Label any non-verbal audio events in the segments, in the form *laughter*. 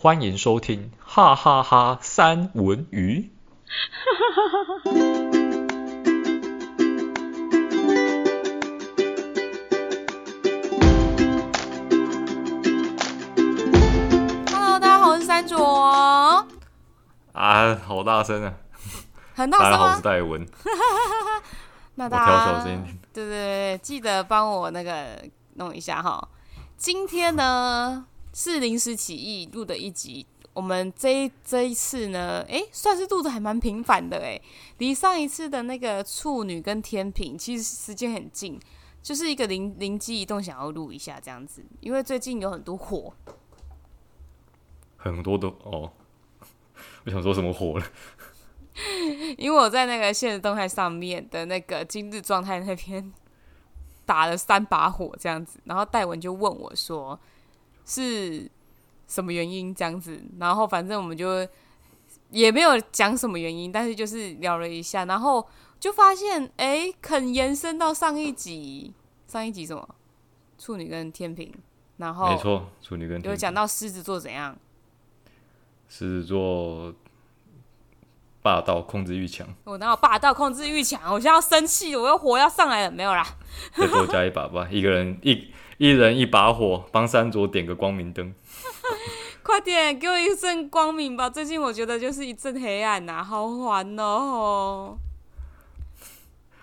欢迎收听哈哈哈三文鱼。Hello，大家好，我是三卓。啊，好大声啊！很大声吗？大家好，我是戴文。*laughs* 那大家调小声一点。对对对，记得帮我那个弄一下哈。今天呢是临时起意录的一集，我们这一这一次呢，哎，算是录的还蛮频繁的哎，离上一次的那个处女跟天平其实时间很近，就是一个灵灵机一动想要录一下这样子，因为最近有很多火，很多的哦，*laughs* 我想说什么火了？*laughs* 因为我在那个现实动态上面的那个今日状态那边。打了三把火这样子，然后戴文就问我说：“是什么原因？”这样子，然后反正我们就也没有讲什么原因，但是就是聊了一下，然后就发现，哎，肯延伸到上一集，上一集什么？处女跟天平，然后没错，处女跟天秤有讲到狮子座怎样？狮子座。霸道控制欲强，我哪有霸道控制欲强？我现在要生气，我又火要上来了，没有啦。再多加一把吧，一个人一一人一把火，帮三卓点个光明灯。*laughs* 快点给我一阵光明吧！最近我觉得就是一阵黑暗呐、啊，好烦哦。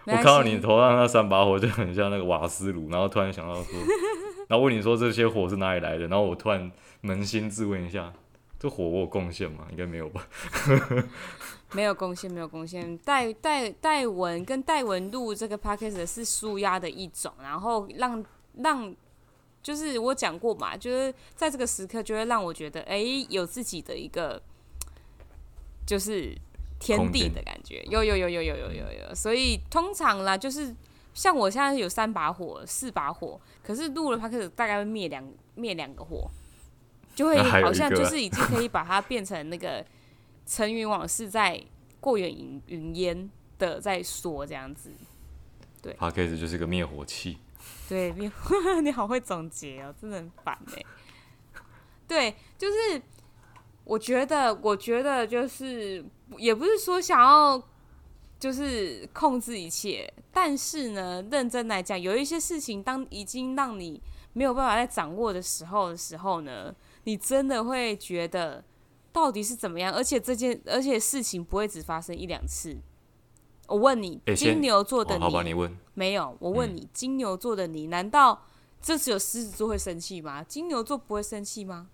我看到你头上那三把火就很像那个瓦斯炉，然后突然想到说，*laughs* 然后问你说这些火是哪里来的？然后我突然扪心自问一下，这火我有贡献吗？应该没有吧。*laughs* 没有贡献，没有贡献。戴戴戴文跟戴文录这个 podcast 是舒压的一种，然后让让就是我讲过嘛，就是在这个时刻就会让我觉得，哎，有自己的一个就是天地的感觉，有有有有有有有有。所以通常啦，就是像我现在有三把火，四把火，可是录了 podcast 大概会灭两灭两个火，就会好像就是已经可以把它变成那个。尘云往事在过眼云云烟的在说这样子，对，Podcast 就是个灭火器。对，灭火，*laughs* 你好会总结哦，真的很烦哎。对，就是我觉得，我觉得就是也不是说想要就是控制一切，但是呢，认真来讲，有一些事情当已经让你没有办法再掌握的时候的时候呢，你真的会觉得。到底是怎么样？而且这件，而且事情不会只发生一两次。我问你，欸、金牛座的你，哦、好吧，你问没有？我问你，嗯、金牛座的你，难道这只有狮子座会生气吗？金牛座不会生气吗？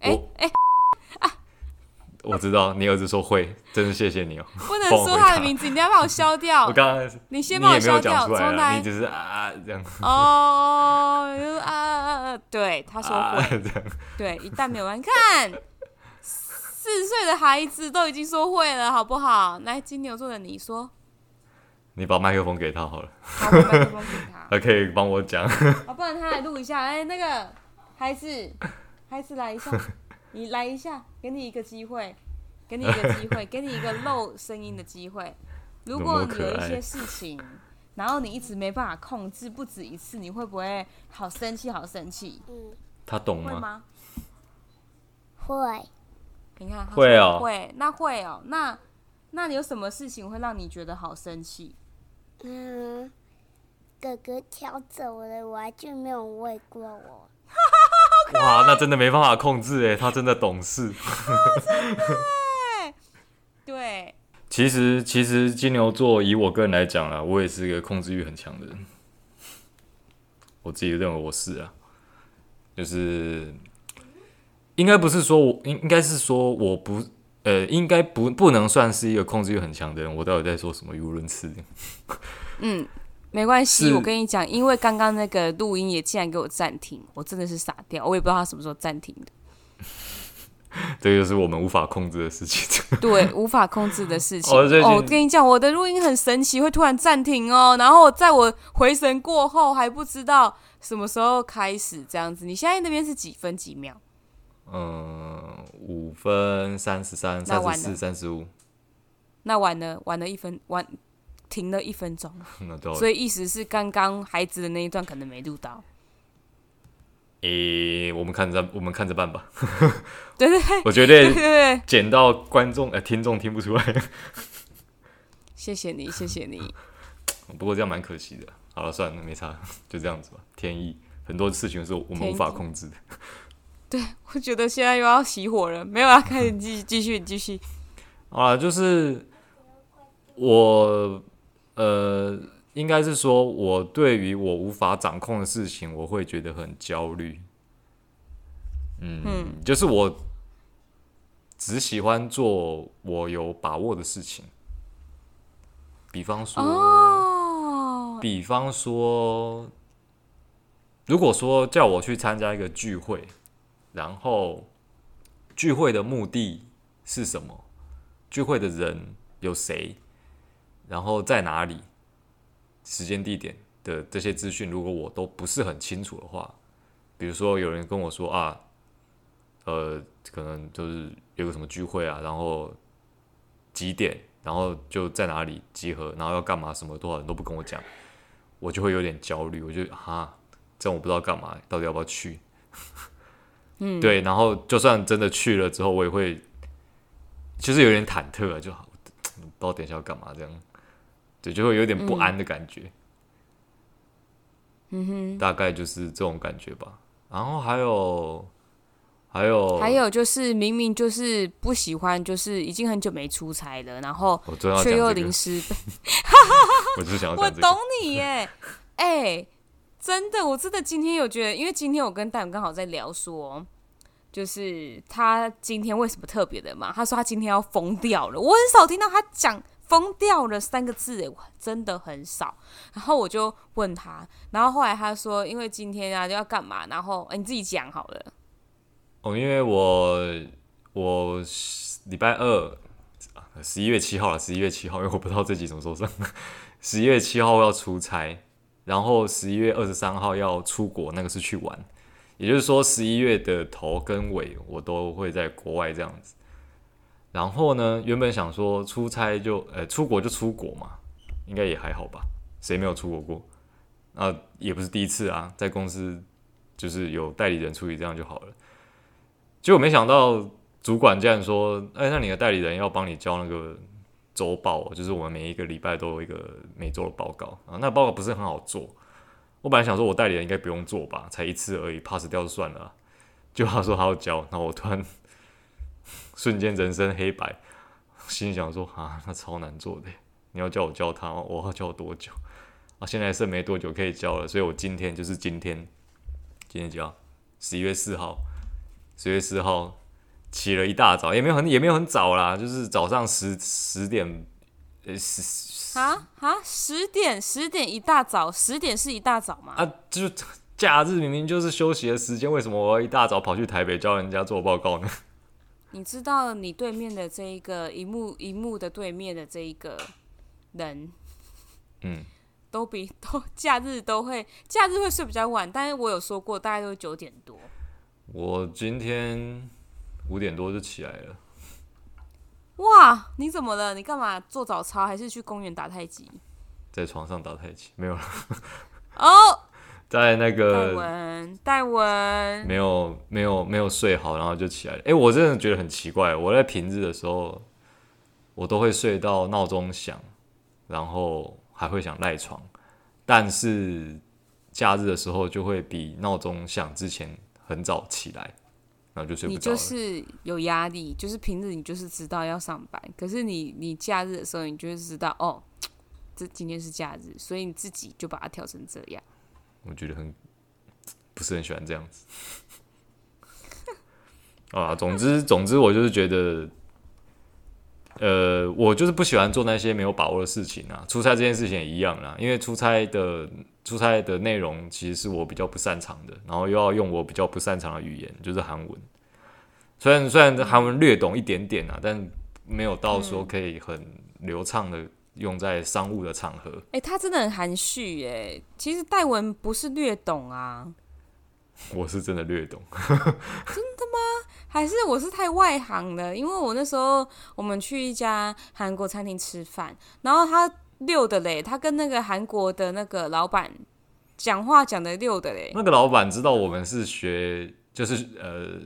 哎哎。我知道你儿子说会，真的谢谢你哦。*laughs* 不能说他的名字，你要把我消掉。*laughs* 我刚刚你先把我消掉，重来。你只是啊这样。哦，啊啊对，他说会。啊、对，一旦没有完，看四岁的孩子都已经说会了，好不好？来，金牛座的你说。你把麦克风给他好了。好，把麦克风给他。*laughs* 他可以帮我讲。啊，不然他来录一下。哎，那个孩子，孩子来一下。*laughs* 你来一下，给你一个机会，给你一个机会，给你一个漏声音的机会。如果你有一些事情，然后你一直没办法控制，不止一次，你会不会好生气？好生气？嗯，他懂吗？会吗？会。你看，会哦，会，那会哦，那那你有什么事情会让你觉得好生气？嗯，哥哥挑走了玩具，没有喂过我。*laughs* 哇，那真的没办法控制哎，他真的懂事。*laughs* 对。其实，其实金牛座以我个人来讲啊，我也是一个控制欲很强的人。我自己认为我是啊，就是应该不是说我应应该是说我不呃，应该不不能算是一个控制欲很强的人。我到底在说什么语无伦次？嗯。没关系，我跟你讲，因为刚刚那个录音也竟然给我暂停，我真的是傻掉，我也不知道他什么时候暂停的。*laughs* 这就是我们无法控制的事情。对，无法控制的事情。*laughs* 哦，我跟你讲，我的录音很神奇，会突然暂停哦，然后在我回神过后还不知道什么时候开始这样子。你现在那边是几分几秒？嗯，五分三十三、三十四、三十五。那晚了，晚了一分，晚。停了一分钟，*laughs* 所以意思是刚刚孩子的那一段可能没录到。诶，我们看着，我们看着办吧。对 *laughs* 对对，*laughs* 我觉得剪到观众呃听众听不出来。谢谢你，谢谢你。不过这样蛮可惜的。好了，算了，没差，就这样子吧。天意，很多事情是我们无法控制的。对，我觉得现在又要熄火了，没有啊，开始 *laughs* 继继续继续。好了，就是我呃，应该是说，我对于我无法掌控的事情，我会觉得很焦虑。嗯，嗯，就是我只喜欢做我有把握的事情，比方说，哦、比方说，如果说叫我去参加一个聚会。然后聚会的目的是什么？聚会的人有谁？然后在哪里？时间、地点的这些资讯，如果我都不是很清楚的话，比如说有人跟我说啊，呃，可能就是有个什么聚会啊，然后几点，然后就在哪里集合，然后要干嘛，什么多少人都不跟我讲，我就会有点焦虑。我就哈，这样我不知道干嘛，到底要不要去？嗯，对，然后就算真的去了之后，我也会，其实有点忐忑啊，就好，*tsk* 不知道等一下要干嘛这样，对，就会有点不安的感觉。嗯哼，大概就是这种感觉吧。然后还有，还有，还有就是明明就是不喜欢，就是已经很久没出差了，然后却又临时，*laughs* 我就是想要，*laughs* 我懂你耶，哎。真的，我真的今天有觉得，因为今天我跟戴文刚好在聊说，就是他今天为什么特别的嘛？他说他今天要疯掉了，我很少听到他讲“疯掉了”三个字，诶，真的很少。然后我就问他，然后后来他说，因为今天啊就要干嘛？然后诶，你自己讲好了。哦，因为我我礼拜二十一月七号了，十一月七号，因为我不知道这集什么时候上，十一月七号要出差。然后十一月二十三号要出国，那个是去玩，也就是说十一月的头跟尾我都会在国外这样子。然后呢，原本想说出差就呃出国就出国嘛，应该也还好吧，谁没有出国过？啊，也不是第一次啊，在公司就是有代理人处理这样就好了。结果没想到主管竟然说，哎，那你的代理人要帮你交那个。周报就是我们每一个礼拜都有一个每周的报告啊，那报告不是很好做。我本来想说，我代理人应该不用做吧，才一次而已，pass 掉就算了。就他说他要交，那我突然 *laughs* 瞬间人生黑白，心想说啊，那超难做的，你要叫我教他，我要教多久啊？现在剩没多久可以交了，所以我今天就是今天，今天教，十一月四号，十月四号。起了一大早，也没有很也没有很早啦，就是早上十十点，呃十啊啊十点十点一大早，十点是一大早吗？啊，就假日明明就是休息的时间，为什么我要一大早跑去台北教人家做报告呢？*laughs* 你知道你对面的这一个荧幕荧幕的对面的这一个人，嗯，都比都假日都会假日会睡比较晚，但是我有说过大概都是九点多。我今天。五点多就起来了。哇，你怎么了？你干嘛做早操？还是去公园打太极？在床上打太极，没有了。*laughs* 哦，在那个戴文，戴文，没有没有没有睡好，然后就起来了。哎、欸，我真的觉得很奇怪。我在平日的时候，我都会睡到闹钟响，然后还会想赖床，但是假日的时候就会比闹钟响之前很早起来。然后就睡不着。你就是有压力，就是平日你就是知道要上班，可是你你假日的时候，你就是知道哦，这今天是假日，所以你自己就把它调成这样。我觉得很不是很喜欢这样子。*laughs* 啊，总之总之，我就是觉得，呃，我就是不喜欢做那些没有把握的事情啊。出差这件事情也一样啦，因为出差的。出差的内容其实是我比较不擅长的，然后又要用我比较不擅长的语言，就是韩文。虽然虽然韩文略懂一点点啊，但没有到说可以很流畅的用在商务的场合。哎、欸，他真的很含蓄哎。其实戴文不是略懂啊，*laughs* 我是真的略懂。*laughs* 还是我是太外行了？因为我那时候我们去一家韩国餐厅吃饭，然后他。溜的嘞，他跟那个韩国的那个老板讲话讲的溜的嘞。那个老板知道我们是学，就是呃，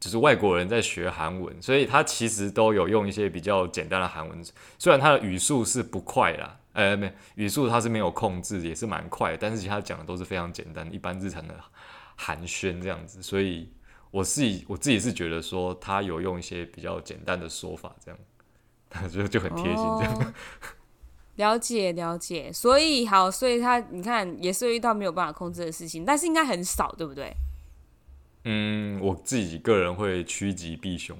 就是外国人在学韩文，所以他其实都有用一些比较简单的韩文，虽然他的语速是不快啦，呃，没语速他是没有控制，也是蛮快，但是其他讲的都是非常简单，一般日常的寒暄这样子，所以我自己我自己是觉得说他有用一些比较简单的说法，这样，他 *laughs* 就就很贴心这样。哦 *laughs* 了解了解，所以好，所以他你看也是遇到没有办法控制的事情，但是应该很少，对不对？嗯，我自己个人会趋吉避凶，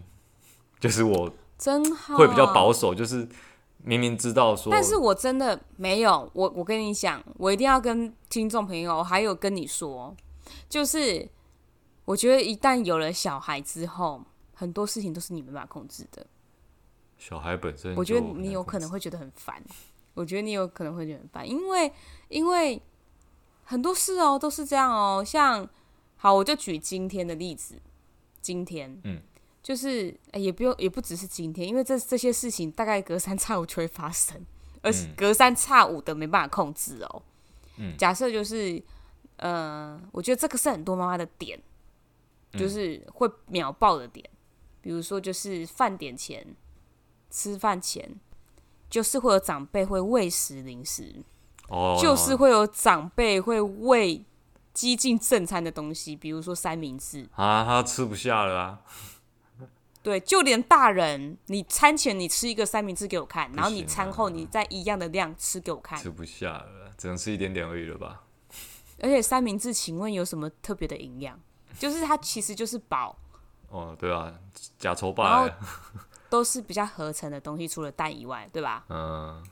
就是我真好会比较保守，就是明明知道说，但是我真的没有，我我跟你讲，我一定要跟听众朋友还有跟你说，就是我觉得一旦有了小孩之后，很多事情都是你没办法控制的。小孩本身，我觉得你有可能会觉得很烦。我觉得你有可能会觉得很烦，因为因为很多事哦都是这样哦。像好，我就举今天的例子，今天，嗯，就是也不用也不只是今天，因为这这些事情大概隔三差五就会发生，而是隔三差五的没办法控制哦。嗯，假设就是，呃，我觉得这个是很多妈妈的点，就是会秒爆的点，比如说就是饭点前，吃饭前。就是会有长辈会喂食零食，oh, 就是会有长辈会喂几近正餐的东西，比如说三明治啊，他吃不下了啊。对，就连大人，你餐前你吃一个三明治给我看，然后你餐后你再一样的量吃给我看，吃不下了，只能吃一点点而已了吧？而且三明治，请问有什么特别的营养？就是它其实就是宝。哦，对啊，假丑霸。都是比较合成的东西，除了蛋以外，对吧？嗯，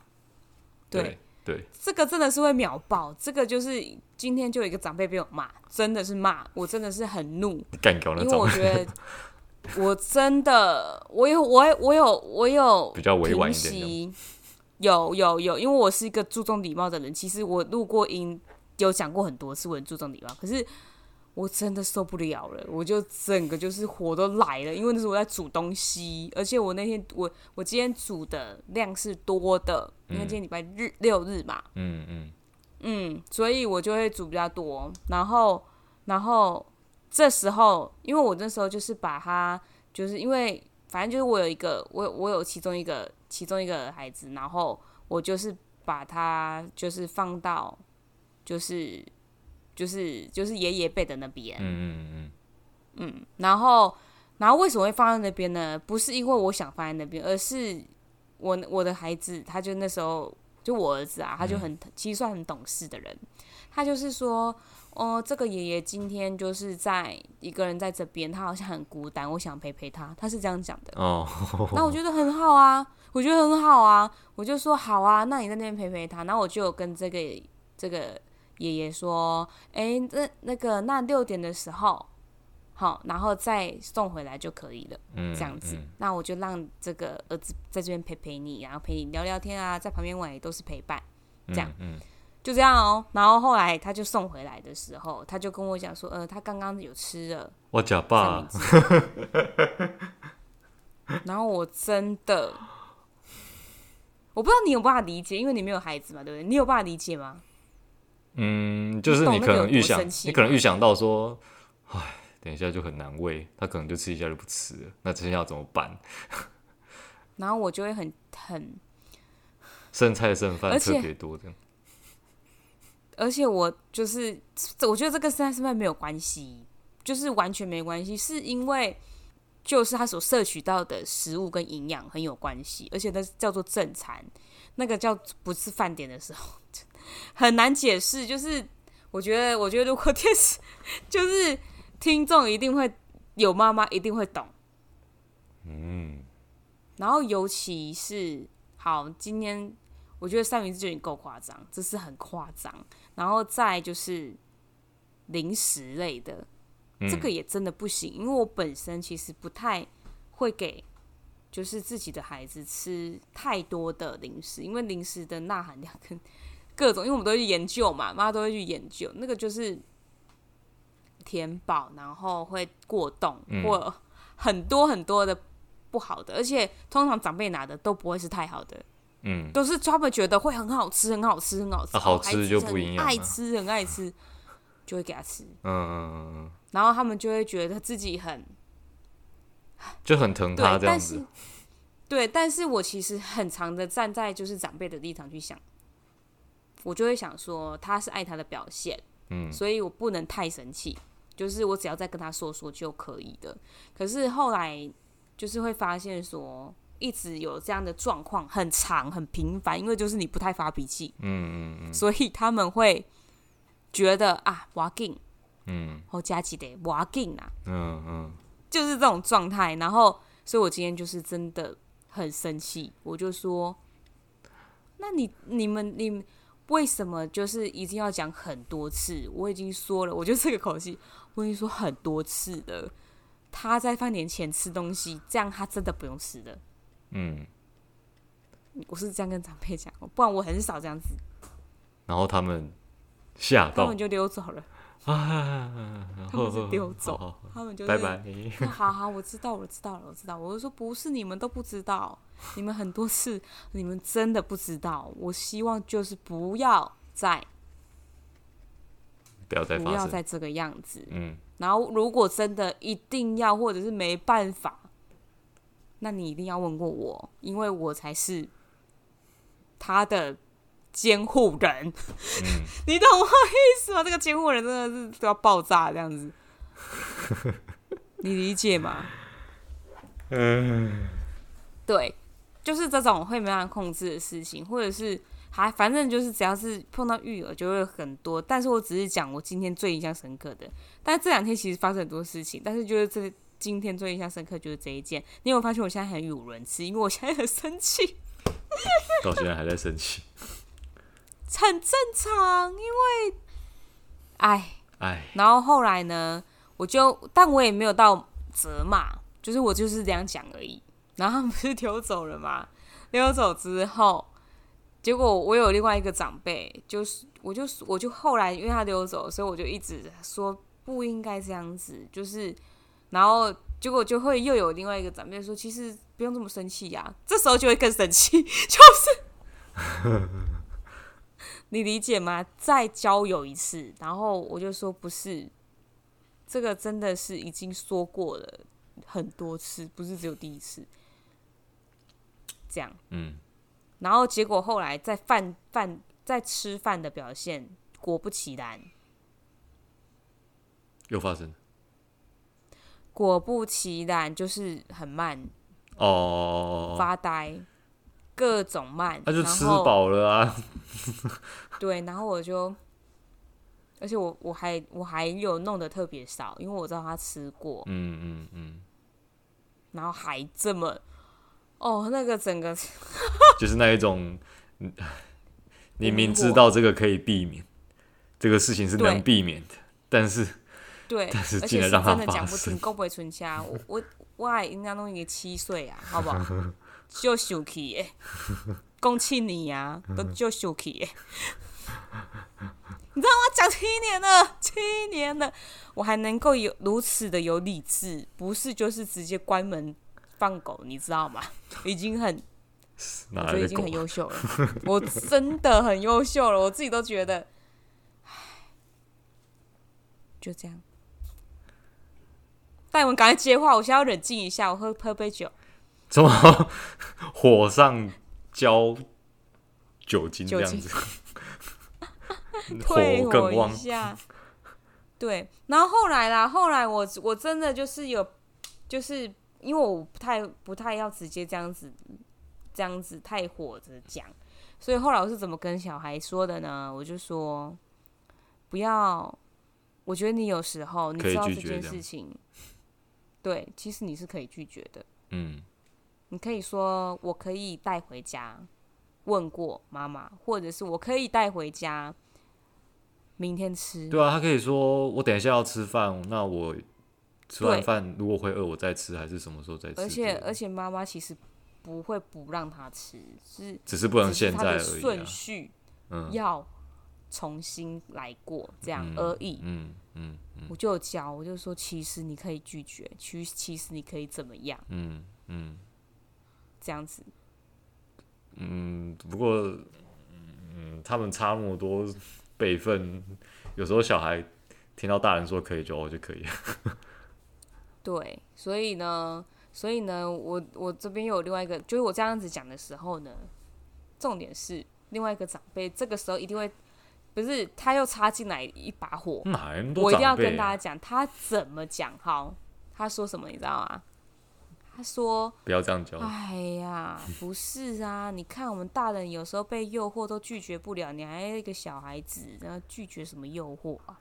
对对，对，这个真的是会秒爆。这个就是今天就有一个长辈被我骂，真的是骂我，真的是很怒。因为我觉得我真的，我有我有我有我有比较委婉一点，有有有，因为我是一个注重礼貌的人。其实我录过音，有讲过很多次，我很注重礼貌。可是。我真的受不了了，我就整个就是火都来了，因为那时候我在煮东西，而且我那天我我今天煮的量是多的，嗯、因为今天礼拜日六日嘛，嗯嗯嗯，所以我就会煮比较多，然后然后这时候，因为我那时候就是把它，就是因为反正就是我有一个我我有其中一个其中一个孩子，然后我就是把它就是放到就是。就是就是爷爷辈的那边，嗯嗯嗯嗯，然后然后为什么会放在那边呢？不是因为我想放在那边，而是我我的孩子，他就那时候就我儿子啊，他就很、嗯、其实算很懂事的人，他就是说，哦，这个爷爷今天就是在一个人在这边，他好像很孤单，我想陪陪他，他是这样讲的。哦，那我觉得很好啊，我觉得很好啊，我就说好啊，那你在那边陪陪他，然后我就有跟这个这个。爷爷说：“哎，那那个那六点的时候，好，然后再送回来就可以了。嗯，这样子，嗯、那我就让这个儿子在这边陪陪你，然后陪你聊聊天啊，在旁边玩也都是陪伴，这样，嗯，嗯就这样哦。然后后来他就送回来的时候，他就跟我讲说：，呃，他刚刚有吃了。我假爸。然后我真的，我不知道你有办法理解，因为你没有孩子嘛，对不对？你有办法理解吗？”嗯，就是你可能预想，你可能预想到说，哎，等一下就很难喂，他可能就吃一下就不吃了，那这下要怎么办？*laughs* 然后我就会很很剩菜剩饭特别多的，而且我就是，我觉得这跟剩菜剩饭没有关系，就是完全没关系，是因为就是他所摄取到的食物跟营养很有关系，而且那叫做正餐，那个叫不是饭点的时候。*laughs* 很难解释，就是我觉得，我觉得如果电视，就是听众一定会有妈妈一定会懂，嗯，然后尤其是好，今天我觉得三明治就已经够夸张，这是很夸张，然后再就是零食类的，这个也真的不行，因为我本身其实不太会给，就是自己的孩子吃太多的零食，因为零食的钠含量跟各种，因为我们都会去研究嘛，妈妈都会去研究，那个就是填饱，然后会过动，嗯、或很多很多的不好的，而且通常长辈拿的都不会是太好的，嗯，都是他们觉得会很好吃，很好吃，很好吃，啊好吃就不一样爱吃很爱吃，就会给他吃，嗯嗯嗯嗯，然后他们就会觉得自己很就很疼他，这样子但是。对，但是我其实很常的站在就是长辈的立场去想，我就会想说他是爱他的表现，嗯所以我不能太生气，就是我只要再跟他说说就可以的。可是后来就是会发现说，一直有这样的状况，很长很频繁，因为就是你不太发脾气，嗯嗯嗯所以他们会觉得啊，我要紧，嗯好加几的，我要紧啊，嗯嗯，就是这种状态。然后，所以我今天就是真的很生气，我就说，那你你们你们为什么就是一定要讲很多次？我已经说了，我就这个口气，我已经说很多次了。他在饭点前吃东西，这样他真的不用吃的。嗯，我是这样跟长辈讲，不然我很少这样子，然后他们吓到他们，就溜走了。啊，他们是丢走他们就是拜拜。哦好好，我知道，我知道了，我知道。我就说不是你们都不知道，你们很多次你们真的不知道。我希望就是不要再不要再不。要再这个样子。嗯然后如果真的一定要或者是没办法，那你一定要问过我，因为我才是他的监护人。嗯，你懂我意思吗？这个监护人真的是都要爆炸这样子，你理解吗？嗯，对，就是这种会没办法控制的事情，或者是还反正就是只要是碰到育儿就会很多。但是我只是讲我今天最印象深刻的，但是这两天其实发生很多事情，但是就是这今天最印象深刻就是这一件。你有没有发现我现在很语无伦次？因为我现在很生气，到现在还在生气。很正常，因为哎。哎，然后后来呢，我就，但我也没有到责骂，就是我就是这样讲而已。然后他们不是溜走了嘛？溜走之后，结果我有另外一个长辈，就是我就我就后来因为他溜走，所以我就一直说不应该这样子，就是，然后结果就会又有另外一个长辈说，其实不用这么生气呀，这时候就会更生气，就是。*laughs* 你理解吗？再交友一次，然后我就说不是，这个真的是已经说过了很多次，不是只有第一次。这样，嗯，然后结果后来在饭饭在吃饭的表现，果不其然，又发生果不其然就是很慢，哦，发呆，各种慢，他就吃饱了啊。*laughs* 对，然后我就，而且我我还我还有弄得特别少，因为我知道他吃过，嗯嗯嗯，然后还这么，哦，那个整个 *laughs* 就是那一种，嗯你明知道这个可以避免，这个事情是能避免的，但是对，*laughs* 但是竟然让它真的讲不发生听，够不会存下。我我我还应该弄一个七岁啊，好不好？就生气的，*laughs* 讲七年啊，都就生气的。*laughs* 你知道吗？讲七年了，七年了，我还能够有如此的有理智，不是就是直接关门放狗，你知道吗？已经很，我觉得已经很？优秀了，*laughs* 我真的很优秀了，我自己都觉得，唉，就这样。戴文，赶快接话，我现在要冷静一下，我喝喝杯酒。怎么 *laughs* 火上浇酒精这样子？*laughs* 退火更旺我一。下。对，然后后来啦，后来我我真的就是有，就是因为我不太不太要直接这样子，这样子太火着讲，所以后来我是怎么跟小孩说的呢？我就说不要，我觉得你有时候你知道这件事情，对，其实你是可以拒绝的。嗯你可以说我可以带回家，问过妈妈，或者是我可以带回家，明天吃。对啊，他可以说我等一下要吃饭，那我吃完饭如果会饿，我再吃，还是什么时候再吃？而且而且妈妈其实不会不让他吃，是只是不能现在顺。序嗯要重新来过这样嗯而已。嗯嗯嗯我就教，我就说其实你可以拒绝，其其实你可以怎么样嗯嗯这样子。嗯，不过，嗯，他们差那么多辈分，有时候小孩听到大人说可以就哦就可以。*laughs* 对，所以呢，所以呢，我我这边又有另外一个，就是我这样子讲的时候呢，重点是另外一个长辈这个时候一定会，不是他又插进来一把火，我一定要跟大家讲他怎么讲，好，他说什么你知道吗？他说：“不要这样教。”哎呀，*laughs* 不是啊！你看我们大人有时候被诱惑都拒绝不了，你还一个小孩子，然后拒绝什么诱惑啊？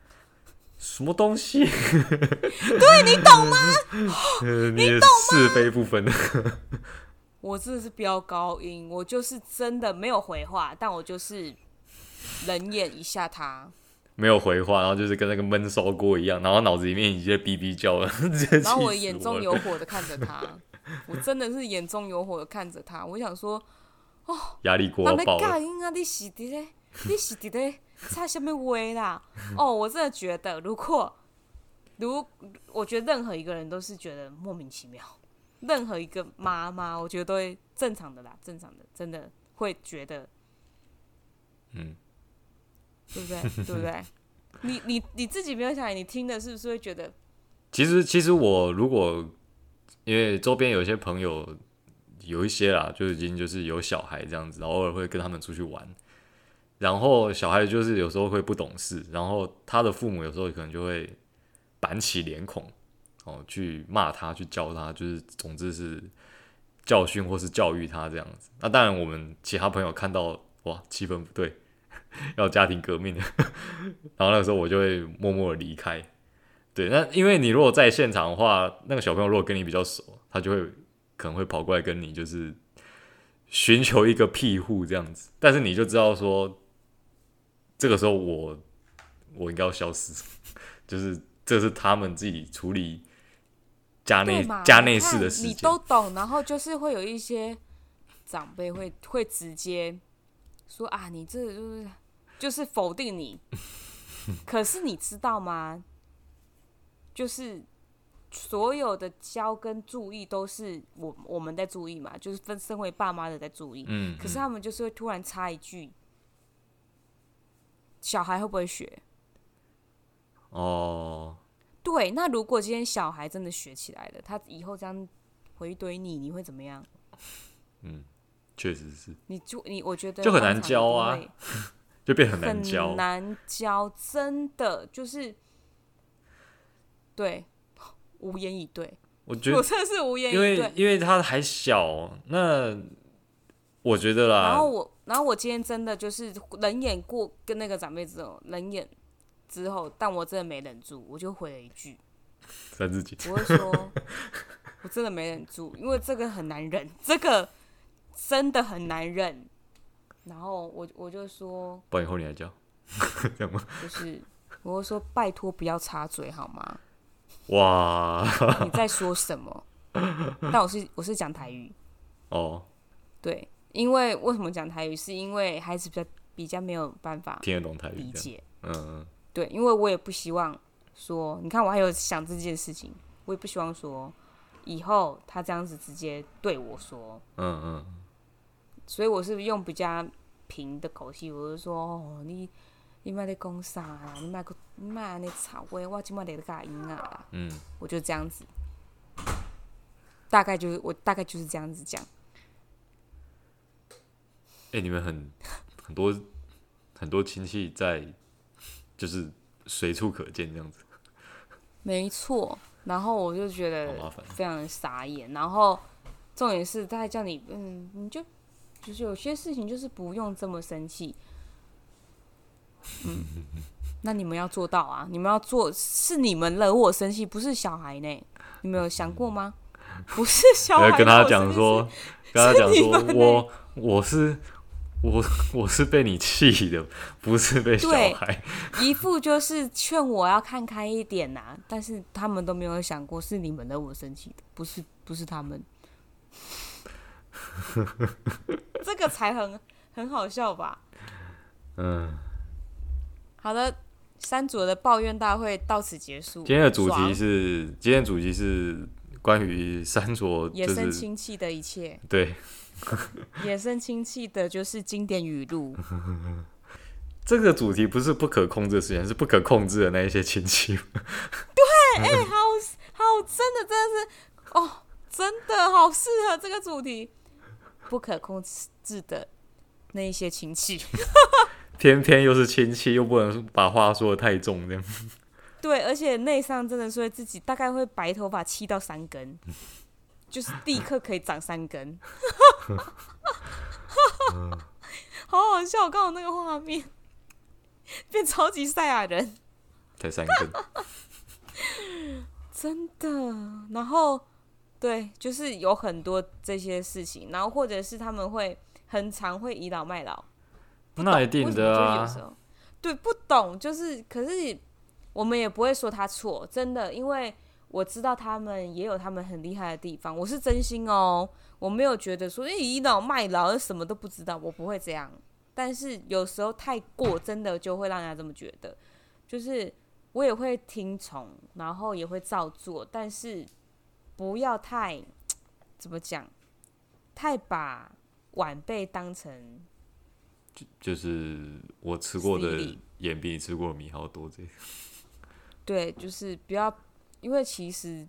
什么东西？*laughs* 对，你懂吗？*laughs* 你懂吗？是非不分。我真的是飙高音，我就是真的没有回话，但我就是冷眼一下他。没有回话，然后就是跟那个闷烧锅一样，然后脑子里面已经在哔哔叫了。然后我眼中有火的看着他，我真的是眼中有火的看着他。我想说，哦，压力锅爆了。啊，你是的嘞，你是的嘞，差什么味啦？哦，我真的觉得，如果如我觉得任何一个人都是觉得莫名其妙，任何一个妈妈，我觉得都会正常的啦，正常的，真的会觉得，嗯。对不对？对不对？你你你自己没有想，你听的是不是会觉得？其实其实我如果因为周边有一些朋友有一些啦，就已经就是有小孩这样子，偶尔会跟他们出去玩，然后小孩就是有时候会不懂事，然后他的父母有时候可能就会板起脸孔哦，去骂他，去教他，就是总之是教训或是教育他这样子。那当然，我们其他朋友看到哇，气氛不对。*laughs* 要家庭革命，*laughs* 然后那个时候我就会默默的离开。对，那因为你如果在现场的话，那个小朋友如果跟你比较熟，他就会可能会跑过来跟你就是寻求一个庇护这样子。但是你就知道说，这个时候我我应该要消失，*laughs* 就是这是他们自己处理家内家内事的事情，你都懂。然后就是会有一些长辈会会直接。说啊，你这就是就是否定你，*laughs* 可是你知道吗？就是所有的教跟注意都是我我们在注意嘛，就是分身为爸妈的在注意。嗯，嗯。可是他们就是会突然插一句，小孩会不会学？哦。对，那如果今天小孩真的学起来了，他以后这样回怼你，你会怎么样？嗯。确实是，你就你我觉得就很难教啊，*laughs* 就变很难教，很难教，真的就是对，无言以对。我觉得我真的是无言以对，因为因为他还小，那我觉得啦。然后我，然后我今天真的就是冷眼过跟那个长辈之后，冷眼之后，但我真的没忍住，我就回了一句三字经。我会说，我真的没忍住，因为这个很难忍，这个。真的很难忍，然后我我就说，不然以后你来教，*laughs* 这样吗？就是，我会说拜托不要插嘴好吗？哇，*laughs* 你在说什么？*laughs* 但我是我是讲台语哦，对，因为为什么讲台语？是因为孩子比较比较没有办法听得懂台语理解，嗯嗯，对，因为我也不希望说，你看我还有想这件事情，我也不希望说以后他这样子直接对我说，嗯嗯。所以我是用比较平的口气，我就说：“哦，你你妈在讲啥啊？你妈个你妈那吵话，我今麦在嘎音啊。”嗯，我就这样子，大概就是我大概就是这样子讲。哎、欸，你们很很多很多亲戚在，就是随处可见这样子。没错，然后我就觉得非常的傻眼，然后重点是他还叫你，嗯，你就。就是有些事情就是不用这么生气，嗯，那你们要做到啊！你们要做，是你们惹我生气，不是小孩呢？你们有想过吗？不是小孩，跟他讲说，跟他讲说，我我是我我是被你气的，不是被小孩。一副就是劝我要看开一点呐、啊，但是他们都没有想过是你们惹我生气的，不是不是他们。*laughs* 这个才很很好笑吧？嗯，好的，三组的抱怨大会到此结束。今天的主题是，今天的主题是关于三组、就是、野生亲戚的一切。对，*laughs* 野生亲戚的就是经典语录。*laughs* 这个主题不是不可控制的事情，是不可控制的那一些亲戚。对，哎、欸，好好，真的，真的是，哦，真的好适合这个主题。不可控制的那一些亲戚，偏偏又是亲戚，又不能把话说的太重，这样。对，而且内伤真的是会自己大概会白头发七到三根，*laughs* 就是立刻可以长三根，好好笑！我刚好那个画面变超级赛亚人，才三根，真的。然后。对，就是有很多这些事情，然后或者是他们会很常会倚老卖老，那一定的啊。有时候对，不懂就是，可是我们也不会说他错，真的，因为我知道他们也有他们很厉害的地方，我是真心哦，我没有觉得说，哎，倚老卖老，什么都不知道，我不会这样。但是有时候太过，真的就会让人家这么觉得，就是我也会听从，然后也会照做，但是。不要太怎么讲，太把晚辈当成就就是我吃过的盐比你吃过的米还要多这样。对，就是不要，因为其实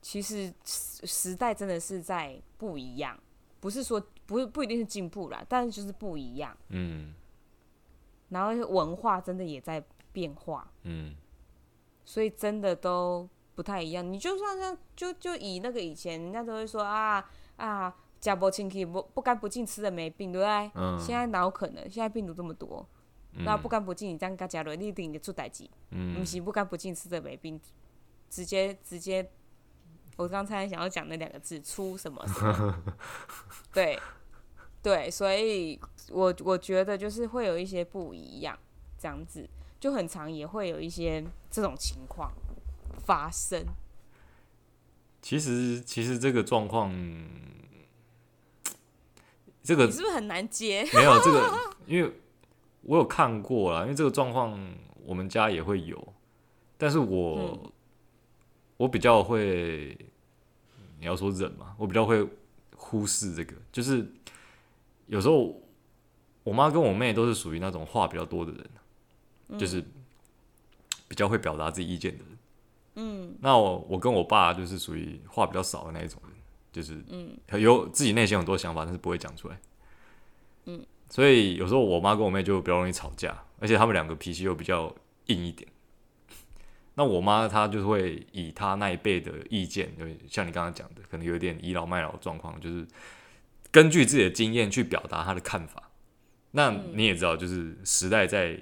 其实时代真的是在不一样，不是说不不一定是进步啦，但是就是不一样。嗯。然后文化真的也在变化。嗯。所以真的都。不太一样，你就算像就就以那个以前，人家都会说啊啊，家不清气不不干不净吃的没病，对不对？嗯。现在哪有可能？现在病毒这么多，那、嗯、不干不净，你这样跟家人你一定得出代志。嗯。不是不干不净吃的没病，直接直接，我刚才想要讲那两个字，出什么什么？*laughs* 对对，所以我我觉得就是会有一些不一样，这样子就很常也会有一些这种情况。发生，其实其实这个状况，这个你是不是很难接？没有这个，*laughs* 因为我有看过啦，因为这个状况我们家也会有，但是我、嗯、我比较会，你要说忍嘛，我比较会忽视这个，就是有时候我妈跟我妹都是属于那种话比较多的人，嗯、就是比较会表达自己意见的人。嗯，那我我跟我爸就是属于话比较少的那一种人，就是嗯，有自己内心很多想法，但是不会讲出来。嗯，所以有时候我妈跟我妹就比较容易吵架，而且他们两个脾气又比较硬一点。那我妈她就会以她那一辈的意见，就像你刚刚讲的，可能有点倚老卖老的状况，就是根据自己的经验去表达她的看法。那你也知道，就是时代在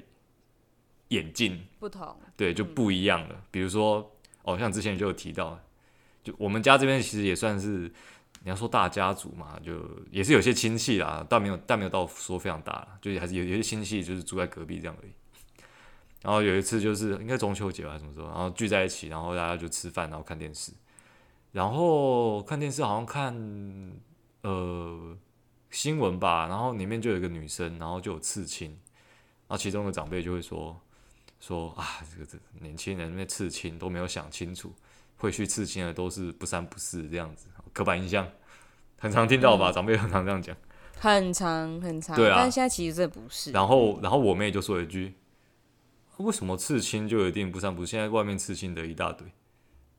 演进，不同，对，就不一样了。嗯，比如说。哦，像之前就有提到，就我们家这边其实也算是你要说大家族嘛，就也是有些亲戚啦，但没有但没有到说非常大啦，就还是有有些亲戚就是住在隔壁这样而已。然后有一次就是应该中秋节吧，什么时候，然后聚在一起，然后大家就吃饭，然后看电视，然后看电视好像看呃新闻吧，然后里面就有一个女生，然后就有刺青，然后其中的长辈就会说。说啊，这个这年轻人那刺青都没有想清楚，会去刺青的都是不三不四这样子，刻板印象，很常听到吧？嗯、长辈很常这样讲，很长很长。对啊，但现在其实这不是。然后，然后我妹就说一句：“为什么刺青就一定不三不四？现在外面刺青的一大堆。”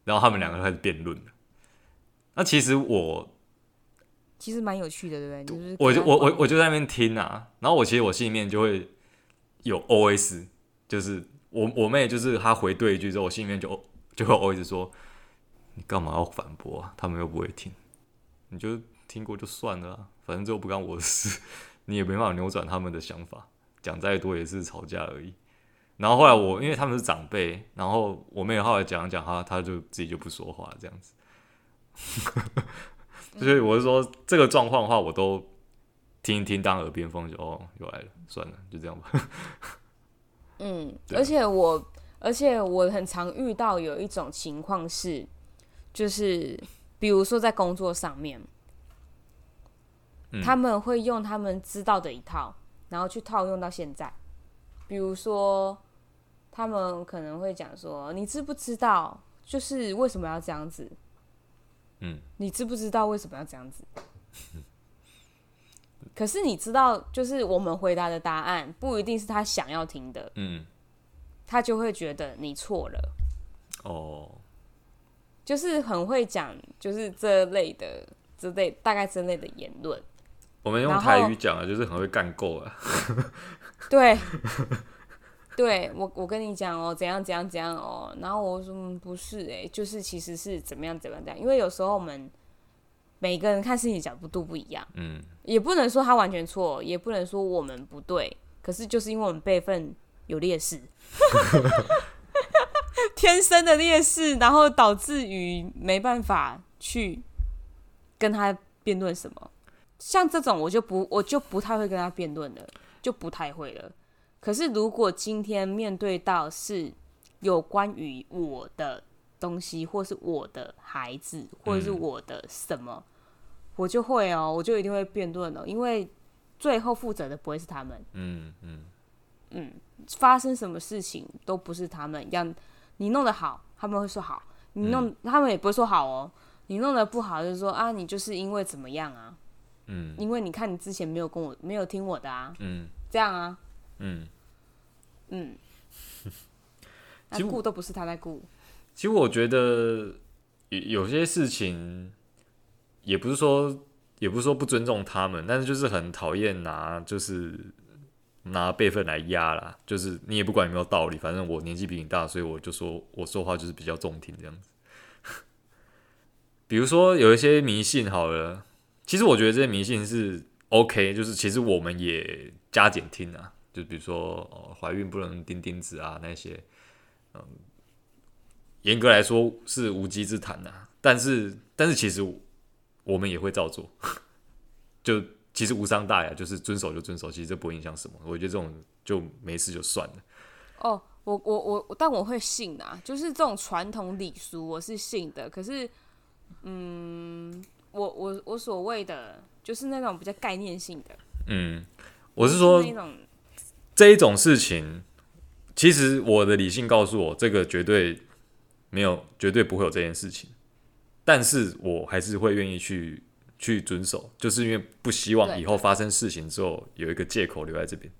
然后他们两个开始辩论了。那其实我其实蛮有趣的，对不对？我就我我我就在那边听啊，然后我其实我心里面就会有 OS，就是。我我妹就是她回对一句之后，我心里面就就会 O S 说，你干嘛要反驳啊？他们又不会听，你就听过就算了啊，反正这又不干我的事，*laughs* 你也没办法扭转他们的想法，讲再多也是吵架而已。然后后来我因为他们是长辈，然后我妹后来讲讲她，她就自己就不说话这样子。*laughs* 所以我是说这个状况的话，我都听一听当耳边风就哦又来了，算了，就这样吧。嗯，*laughs* 而且我，而且我很常遇到有一种情况是，就是比如说在工作上面，嗯，他们会用他们知道的一套，然后去套用到现在。比如说，他们可能会讲说：“你知不知道，就是为什么要这样子？”嗯，你知不知道为什么要这样子？*laughs* 可是你知道，就是我们回答的答案不一定是他想要听的，嗯，他就会觉得你错了。哦，就是很会讲，就是这类的，这类大概这类的言论。我们用台语讲啊，就是很会干够啊。对。*laughs* 对我，我跟你讲哦，怎样怎样怎样哦，然后我说、嗯、不是哎，就是其实是怎么样怎么样怎样，因为有时候我们每个人看事情的角度不一样，嗯，也不能说他完全错，也不能说我们不对，可是就是因为我们辈分有劣势，*laughs* *laughs* 天生的劣势，然后导致于没办法去跟他辩论什么，像这种我就不我就不太会跟他辩论了，就不太会了。可是，如果今天面对到是有关于我的东西，或是我的孩子，或者是我的什么，嗯、我就会哦，我就一定会辩论了，因为最后负责的不会是他们。嗯嗯嗯，发生什么事情都不是他们，要你弄得好，他们会说好；你弄，嗯、他们也不会说好哦。你弄得不好，就是说啊，你就是因为怎么样啊？嗯，因为你看你之前没有跟我，没有听我的啊。嗯，这样啊。嗯嗯，*laughs* 那顾都不是他在顾。其实我觉得有有些事情，也不是说也不是说不尊重他们，但是就是很讨厌拿就是拿辈分来压啦。就是你也不管有没有道理，反正我年纪比你大，所以我就说我说话就是比较中听这样子。比如说有一些迷信好了，其实我觉得这些迷信是 OK，就是其实我们也加减听啊。就比如说，哦，怀孕不能钉钉子啊，那些，嗯，严格来说是无稽之谈呐。但是，但是其实我们也会照做，*laughs* 就其实无伤大雅，就是遵守就遵守，其实这不会影响什么。我觉得这种就没事就算了。哦，我我我，但我会信啊，就是这种传统礼俗我是信的。可是，嗯，我我我所谓的就是那种比较概念性的，嗯，我是说那种。这一种事情，其实我的理性告诉我，这个绝对没有，绝对不会有这件事情。但是我还是会愿意去去遵守，就是因为不希望以后发生事情之后有一个借口留在这边。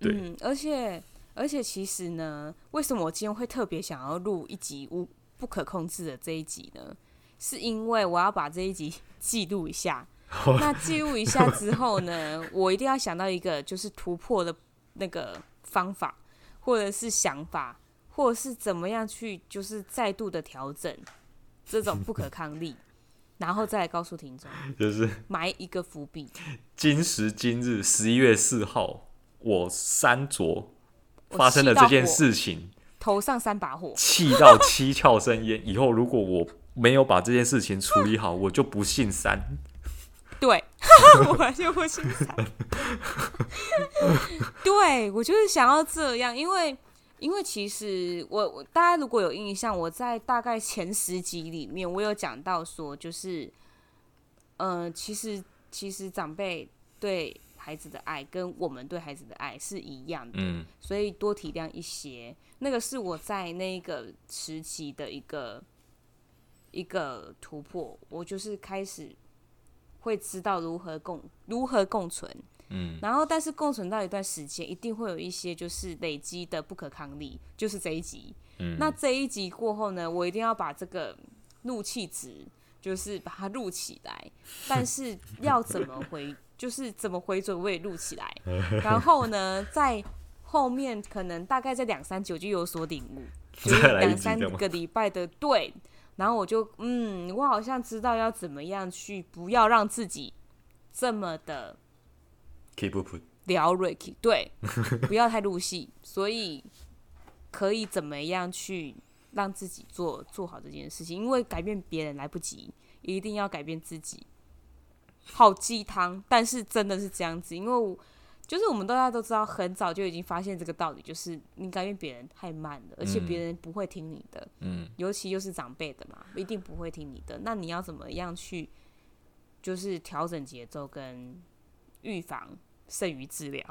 对，嗯，而且而且其实呢，为什么我今天会特别想要录一集无不可控制的这一集呢？是因为我要把这一集记录一下。*laughs* 那记录一下之后呢，我一定要想到一个就是突破的那个方法，或者是想法，或者是怎么样去就是再度的调整这种不可抗力，然后再来告诉听众，就是埋一个伏笔。今时今日十一月四号，我三卓发生了这件事情，头上三把火，气到七窍生烟。*laughs* 以后如果我没有把这件事情处理好，*laughs* 我就不姓三。对，*laughs* 我完全不姓三。对，我就是想要这样，因为因为其实我我大家如果有印象，我在大概前十集里面，我有讲到说，就是呃，其实其实长辈对孩子的爱跟我们对孩子的爱是一样的，嗯，所以多体谅一些。那个是我在那个时期的一个一个突破，我就是开始。会知道如何共如何共存，嗯，然后但是共存到一段时间，一定会有一些就是累积的不可抗力，就是这一集，嗯，那这一集过后呢，我一定要把这个怒气值就是把它录起来，*laughs* 但是要怎么回，*laughs* 就是怎么回准我也录起来，*laughs* 然后呢，在后面可能大概在两三九就有所领悟，就是两三个礼拜的对。然后我就嗯，我好像知道要怎么样去，不要让自己这么的 keep up 聊 Ricky，对，不要太入戏，*laughs* 所以可以怎么样去让自己做做好这件事情？因为改变别人来不及，一定要改变自己。好鸡汤，但是真的是这样子，因为我。就是我们大家都知道，很早就已经发现这个道理，就是你改变别人太慢了，而且别人不会听你的，嗯，尤其又是长辈的嘛，一定不会听你的。那你要怎么样去，就是调整节奏跟预防胜于治疗？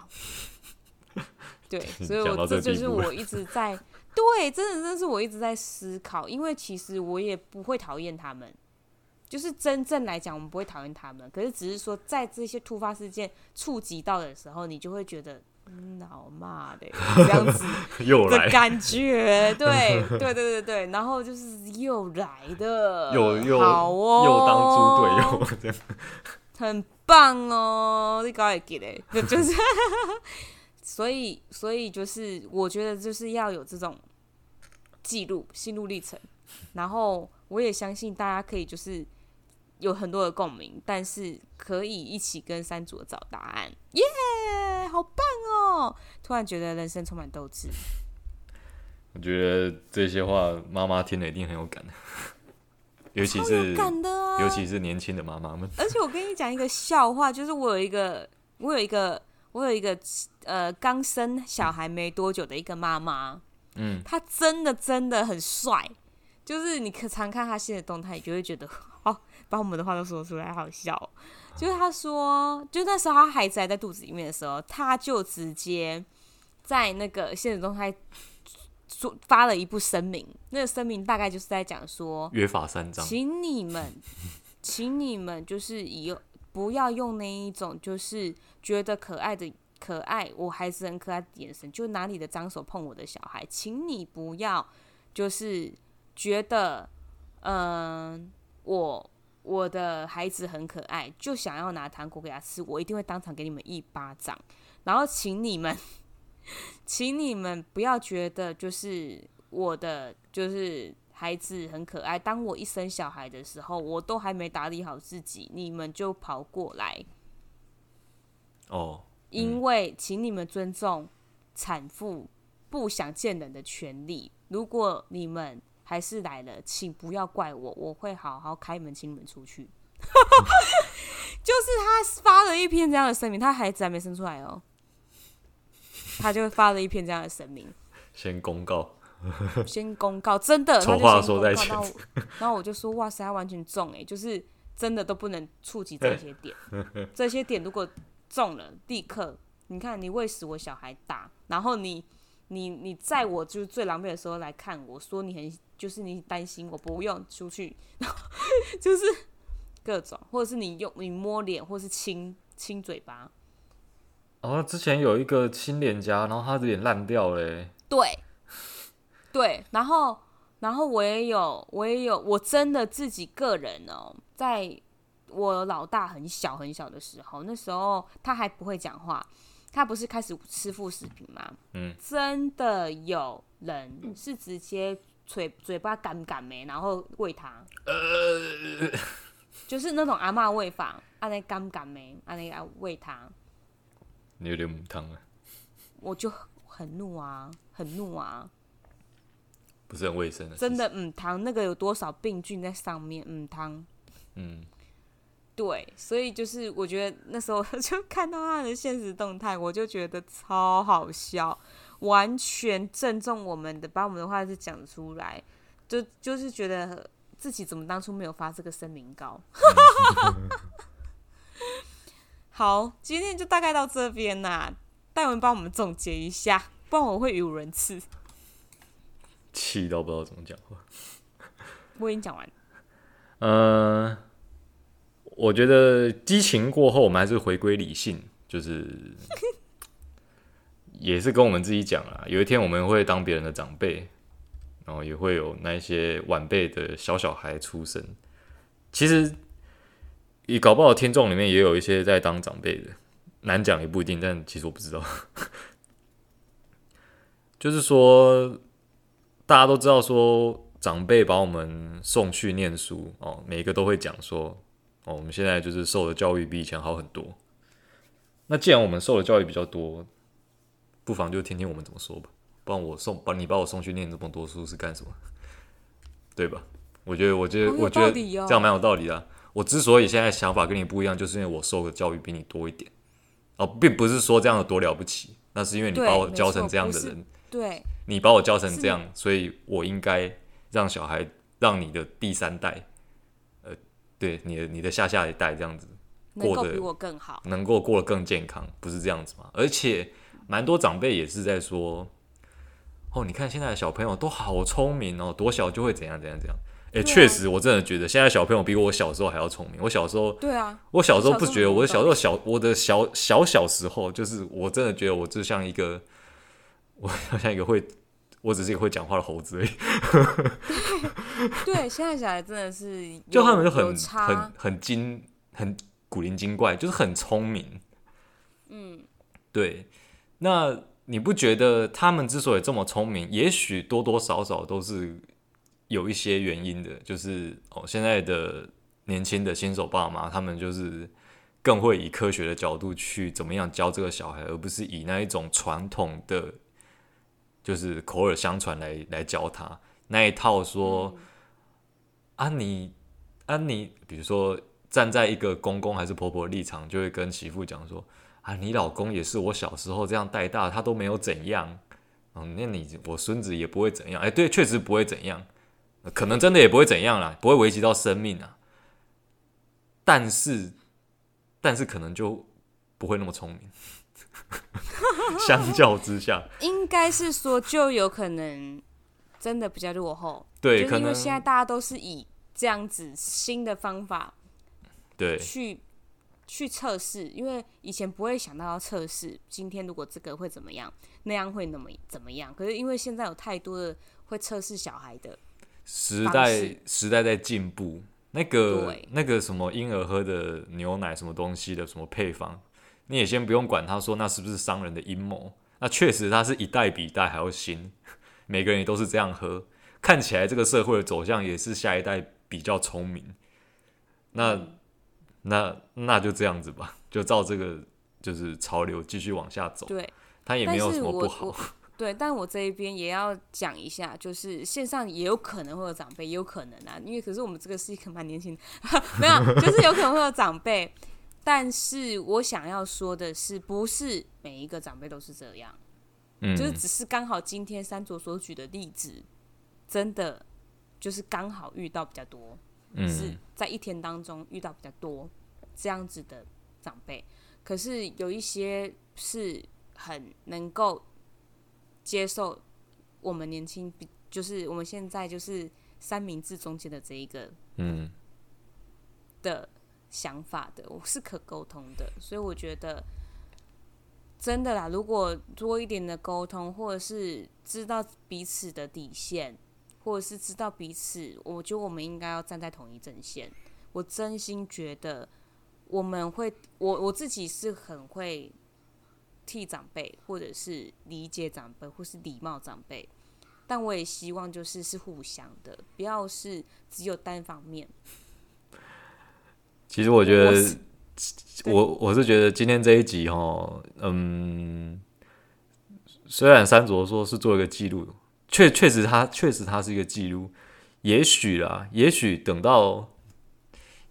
*laughs* 对，*laughs* 所以我这就是我一直在，对，真的真的是我一直在思考，因为其实我也不会讨厌他们。就是真正来讲，我们不会讨厌他们，可是只是说在这些突发事件触及到的时候，你就会觉得。老骂的，这样子 *laughs* 的感觉，对对对对对，然后就是又来的，又又好哦，又当猪队友，这样很棒哦，你搞也给嘞，就是，所以所以就是我觉得就是要有这种记录心路历程，然后我也相信大家可以就是。有很多的共鸣，但是可以一起跟山竹找答案，耶、好棒哦！突然觉得人生充满斗志。*laughs* 我觉得这些话妈妈听了一定很有感，尤其是尤其是年轻的妈妈们。*laughs* 而且我跟你讲一个笑话，就是我有一个，我有一个，我有一个，呃，刚生小孩没多久的一个妈妈，嗯，她真的真的很帅，就是你可常看她现在的动态，你就会觉得哦。把我们的话都说出来，好笑。就是他说，就那时候他孩子还在肚子里面的时候，他就直接在那个现实中他说发了一部声明。那个声明大概就是在讲说，约法三章，请你们，*laughs* 请你们就是以不要用那一种就是觉得可爱的可爱，我孩子很可爱的眼神，就拿你的脏手碰我的小孩，请你不要就是觉得，嗯，我。我的孩子很可爱，就想要拿糖果给他吃，我一定会当场给你们一巴掌。然后，请你们，*laughs* 请你们不要觉得就是我的就是孩子很可爱。当我一生小孩的时候，我都还没打理好自己，你们就跑过来。哦，因为请你们尊重产妇不想见人的权利。如果你们还是来了，请不要怪我，我会好好开门请你们出去。*laughs* 就是他发了一篇这样的声明，他孩子还没生出来哦，*laughs* 他就发了一篇这样的声明，先公告，*laughs* 先公告，真的，丑话说在前，然后，然后我就说，哇塞，他完全中哎，就是真的都不能触及这些点，*laughs* 这些点如果中了，立刻，你看你喂食我小孩大，然后你。你你在我就是最狼狈的时候来看我，说你很就是你担心我不用出去，就是各种，或者是你用你摸脸，或是亲亲嘴巴。哦，之前有一个亲脸颊，然后他的脸烂掉了。对，对，然后然后我也有我也有我真的自己个人哦，在我老大很小很小的时候，那时候他还不会讲话。他不是开始吃副食品吗？嗯，真的有人是直接嘴嘴巴干干没，然后喂他，呃，*laughs* 就是那种阿嬷喂法，阿那干干没，阿那要喂他。你有点母汤啊？我就很怒啊，很怒啊，不是很卫生的。真的母汤，那个有多少病菌在上面？母汤，嗯。对，所以就是我觉得那时候就看到他的现实动态，我就觉得超好笑，完全正中我们的，把我们的话是讲出来，就就是觉得自己怎么当初没有发这个声明稿。*laughs* 好，今天就大概到这边啦，戴文帮我们总结一下，不然我会语无伦次，气到不知道怎么讲话。我已经讲完，嗯、呃。我觉得激情过后，我们还是回归理性，就是 *laughs* 也是跟我们自己讲啊，有一天我们会当别人的长辈，然后也会有那些晚辈的小小孩出生。其实，你搞不好听众里面也有一些在当长辈的，难讲也不一定。但其实我不知道，*laughs* 就是说大家都知道说长辈把我们送去念书哦，每个都会讲说。哦，我们现在就是受的教育比以前好很多。那既然我们受的教育比较多，不妨就听听我们怎么说吧。不然我送把你把我送去念这么多书是干什么？*laughs* 对吧？我觉得，我觉得，我觉得这样蛮有道理的啊。我之所以现在想法跟你不一样，就是因为我受的教育比你多一点。哦，并不是说这样有多了不起，那是因为你把我教成这样的人。对，你把我教成这样，所以我应该让小孩，让你的第三代。呃对你的你的下下一代这样子过得比我更好，能够过得更健康，不是这样子吗？而且蛮多长辈也是在说，哦，你看现在的小朋友都好聪明哦，多小就会怎样怎样怎样。哎，确实，我真的觉得现在小朋友比我小时候还要聪明。我小时候，对啊，我小时候不觉得，我小时候小，我的小小小时候，就是我真的觉得我就像一个，我好像一个会，我只是一个会讲话的猴子而已。对，对，现在小孩真的是，*laughs* 就他们就很很很精，很古灵精怪，就是很聪明。嗯，对。那你不觉得他们之所以这么聪明，也许多多少少都是？有一些原因的，就是哦，现在的年轻的新手爸妈，他们就是更会以科学的角度去怎么样教这个小孩，而不是以那一种传统的，就是口耳相传来来教他那一套说，啊你啊你，比如说站在一个公公还是婆婆的立场，就会跟媳妇讲说啊，你老公也是我小时候这样带大，他都没有怎样，嗯，那你我孙子也不会怎样，哎，对，确实不会怎样。可能真的也不会怎样啦，不会危及到生命啊。但是，但是可能就不会那么聪明。*laughs* 相较之下，应该是说就有可能真的比较落后。对，就是因为现在大家都是以这样子新的方法，对，去去测试。因为以前不会想到要测试，今天如果这个会怎么样，那样会那么怎么样。可是因为现在有太多的会测试小孩的。时代时代在进步，那个那个什么婴儿喝的牛奶什么东西的什么配方，你也先不用管他说那是不是商人的阴谋，那确实他是一代比一代还要新，*laughs* 每个人也都是这样喝，看起来这个社会的走向也是下一代比较聪明，那那那就这样子吧，就照这个就是潮流继续往下走，对，他也没有什么不好。对，但我这一边也要讲一下，就是线上也有可能会有长辈，也有可能啊，因为可是我们这个是一个蛮年轻的，*laughs* 没有，就是有可能会有长辈。但是我想要说的是，不是每一个长辈都是这样，嗯，就是只是刚好今天三卓所举的例子，真的就是刚好遇到比较多，嗯，是在一天当中遇到比较多这样子的长辈，可是有一些是很能够。接受我们年轻，就是我们现在就是三明治中间的这一个，嗯，的想法的，我是可沟通的，所以我觉得真的啦，如果多一点的沟通，或者是知道彼此的底线，或者是知道彼此，我觉得我们应该要站在同一阵线。我真心觉得我们会，我我自己是很会。替长辈，或者是理解长辈，或是礼貌长辈，但我也希望就是是互相的，不要是只有单方面。其实我觉得，我我是觉得今天这一集哦，嗯，虽然三卓说是做一个记录，确确实他确实他是一个记录，也许啦，也许等到，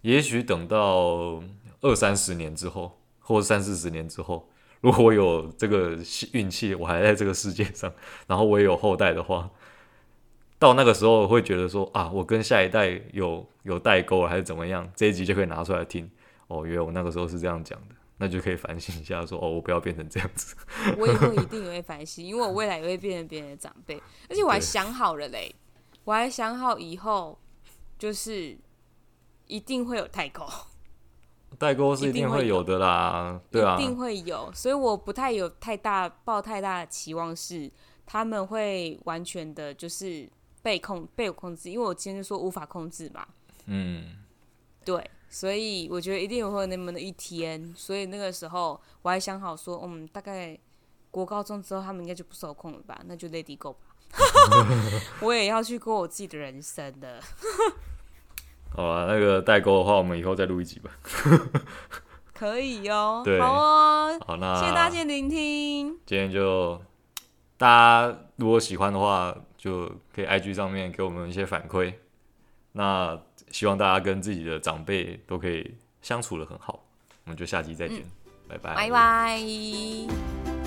也许等到二三十年之后，或三四十年之后。如果我有这个运气，我还在这个世界上，然后我也有后代的话，到那个时候会觉得说啊，我跟下一代有有代沟了，还是怎么样？这一集就可以拿出来听。哦，原来我那个时候是这样讲的，那就可以反省一下说，说哦，我不要变成这样子。*laughs* 我以后一定也会反省，因为我未来也会变成别人的长辈，而且我还想好了嘞，我还想好以后就是一定会有代沟。代沟是一定会有的啦，对啊，一定会有，所以我不太有太大抱太大的期望，是他们会完全的，就是被控被我控制，因为我今天就说无法控制嘛，嗯，对，所以我觉得一定会有那么的一天，所以那个时候我还想好说，嗯，大概国高中之后他们应该就不受控了吧，那就 it go 吧，*laughs* 我也要去过我自己的人生的。好啊，那个代沟的话，我们以后再录一集吧。*laughs* 可以哦，对，好哦，好，那谢谢大家聆听。今天就大家如果喜欢的话，就可以 IG 上面给我们一些反馈。那希望大家跟自己的长辈都可以相处的很好。我们就下期再见，嗯、拜拜，拜拜。